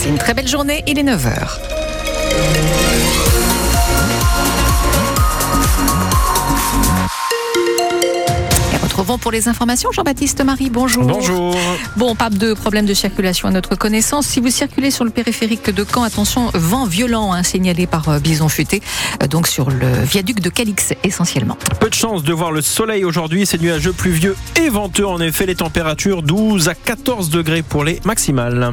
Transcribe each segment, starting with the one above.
Passez une très belle journée, il est 9h. retrouvons pour les informations Jean-Baptiste Marie. Bonjour. Bonjour. Bon, pas de problème de circulation à notre connaissance. Si vous circulez sur le périphérique de Caen, attention, vent violent hein, signalé par euh, Bison Futé, euh, donc sur le viaduc de Calix essentiellement. Peu de chance de voir le soleil aujourd'hui, c'est nuageux, pluvieux et venteux. En effet, les températures 12 à 14 degrés pour les maximales.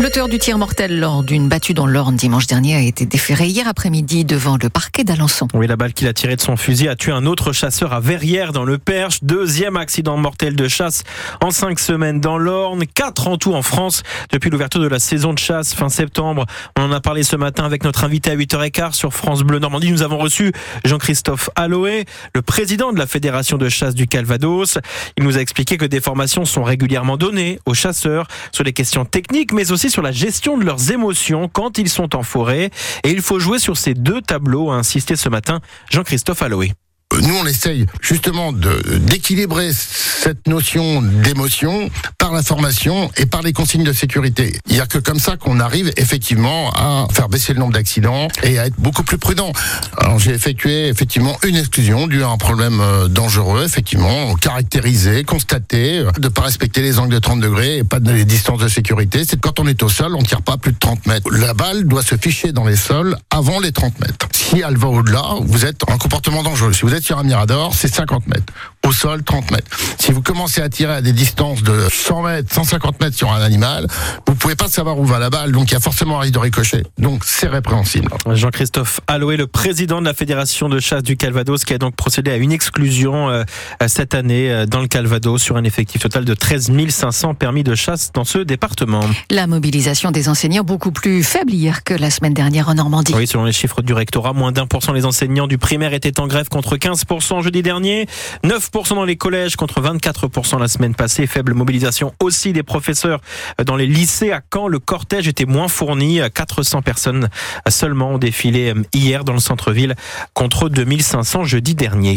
L'auteur du tir mortel lors d'une battue dans l'Orne dimanche dernier a été déféré hier après-midi devant le parquet d'Alençon. Oui, la balle qu'il a tirée de son fusil a tué un autre chasseur à Verrières dans le Perche. Deuxième accident mortel de chasse en cinq semaines dans l'Orne. Quatre en tout en France depuis l'ouverture de la saison de chasse fin septembre. On en a parlé ce matin avec notre invité à 8h15 sur France Bleu Normandie. Nous avons reçu Jean-Christophe Alloé, le président de la Fédération de chasse du Calvados. Il nous a expliqué que des formations sont régulièrement données aux chasseurs sur les questions techniques, mais aussi sur la gestion de leurs émotions quand ils sont en forêt. Et il faut jouer sur ces deux tableaux, a insisté ce matin Jean-Christophe Alloé nous, on essaye justement d'équilibrer cette notion d'émotion par la formation et par les consignes de sécurité. Il n'y a que comme ça qu'on arrive effectivement à faire baisser le nombre d'accidents et à être beaucoup plus prudent. Alors j'ai effectué effectivement une exclusion due à un problème euh, dangereux, effectivement, caractérisé, constaté, de pas respecter les angles de 30 degrés et pas de les distances de sécurité. C'est quand on est au sol, on tire pas plus de 30 mètres. La balle doit se ficher dans les sols avant les 30 mètres. Si elle va au-delà, vous êtes en comportement dangereux. Si vous êtes sur un mirador, c'est 50 mètres. Au sol, 30 mètres. Si vous commencez à tirer à des distances de 100 mètres, 150 mètres sur un animal, vous pouvez pas savoir où va la balle, donc il y a forcément un risque de ricochet. Donc c'est répréhensible. Jean-Christophe Alloué, le président de la Fédération de chasse du Calvados, qui a donc procédé à une exclusion euh, cette année euh, dans le Calvados sur un effectif total de 13 500 permis de chasse dans ce département. La mobilisation des enseignants beaucoup plus faible hier que la semaine dernière en Normandie. Oui, selon les chiffres du rectorat, moins d'un pour cent les enseignants du primaire étaient en grève contre 15% jeudi dernier, 9% dans les collèges contre 24% la semaine passée. Faible mobilisation aussi des professeurs dans les lycées. À Caen, le cortège était moins fourni. 400 personnes seulement ont défilé hier dans le centre-ville contre 2500 jeudi dernier.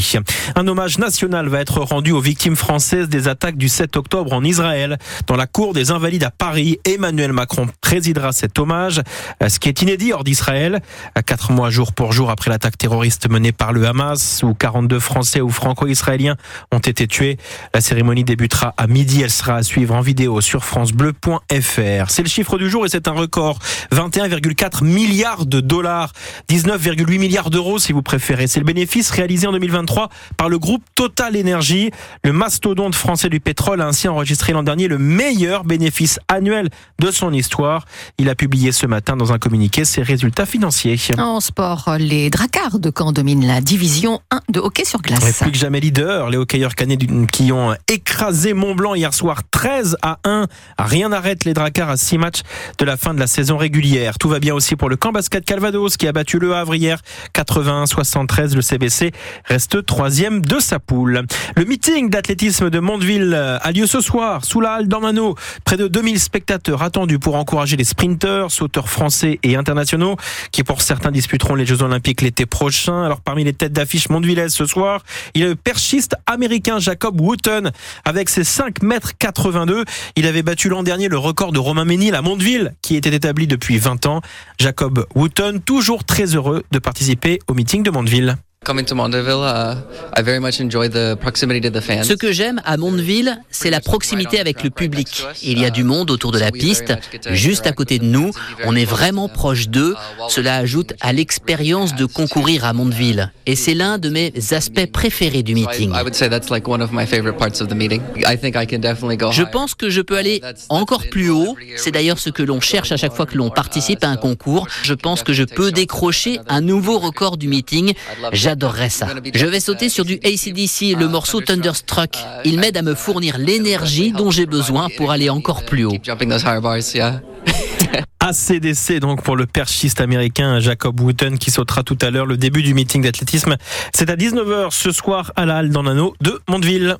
Un hommage national va être rendu aux victimes françaises des attaques du 7 octobre en Israël. Dans la cour des Invalides à Paris, Emmanuel Macron présidera cet hommage, ce qui est inédit hors d'Israël. Quatre mois jour pour jour après l'attaque terroriste menée par le Hamas, où 42 Français ou Franco-Israéliens ont été tués. La cérémonie débutera à midi. Elle sera à suivre en vidéo sur francebleu.fr. C'est le chiffre du jour et c'est un record. 21,4 milliards de dollars. 19,8 milliards d'euros si vous préférez. C'est le bénéfice réalisé en 2023 par le groupe Total Energy. Le mastodonte français du pétrole a ainsi enregistré l'an dernier le meilleur bénéfice annuel de son histoire. Il a publié ce matin dans un communiqué ses résultats financiers. En sport, les Dracards de Caen dominent la division 1 de hockey sur glace. plus que jamais leader, les hockeyeurs canets qui ont écrasé Mont-Blanc hier soir 13 à 1. Rien n'arrête les Dracards à 6 matchs de la fin de la saison régulière. Tout va bien aussi pour le camp basket Calvados qui a battu le Havre hier 81-73. Le CBC reste troisième de sa poule. Le meeting d'athlétisme de Mondeville a lieu ce soir sous la halle d'Ornano. Près de 2000 spectateurs attendus pour encourager les sprinteurs, sauteurs français et internationaux qui pour certains disputeront les Jeux Olympiques l'été prochain. Alors parmi les têtes d'affiche mondevillaises ce soir, il y a le perchiste américain Jacob Wooten avec ses 5 mètres 82. Il avait battu l'an dernier le record de Romain Ménil à Mondeville qui était établi depuis 20 ans. Jacob Wooten, toujours très heureux de participer au meeting de Mondeville. Ce que j'aime à Mondeville, c'est la proximité avec le public. Il y a du monde autour de la piste, juste à côté de nous. On est vraiment proche d'eux. Cela ajoute à l'expérience de concourir à Mondeville. Et c'est l'un de mes aspects préférés du meeting. Je pense que je peux aller encore plus haut. C'est d'ailleurs ce que l'on cherche à chaque fois que l'on participe à un concours. Je pense que je peux décrocher un nouveau record du meeting. J'adorerais ça. Je vais sauter sur du ACDC, le morceau Thunderstruck. Il m'aide à me fournir l'énergie dont j'ai besoin pour aller encore plus haut. ACDC donc pour le perchiste américain Jacob Wooten qui sautera tout à l'heure le début du meeting d'athlétisme. C'est à 19h ce soir à la Halle d'Anano de Mondeville.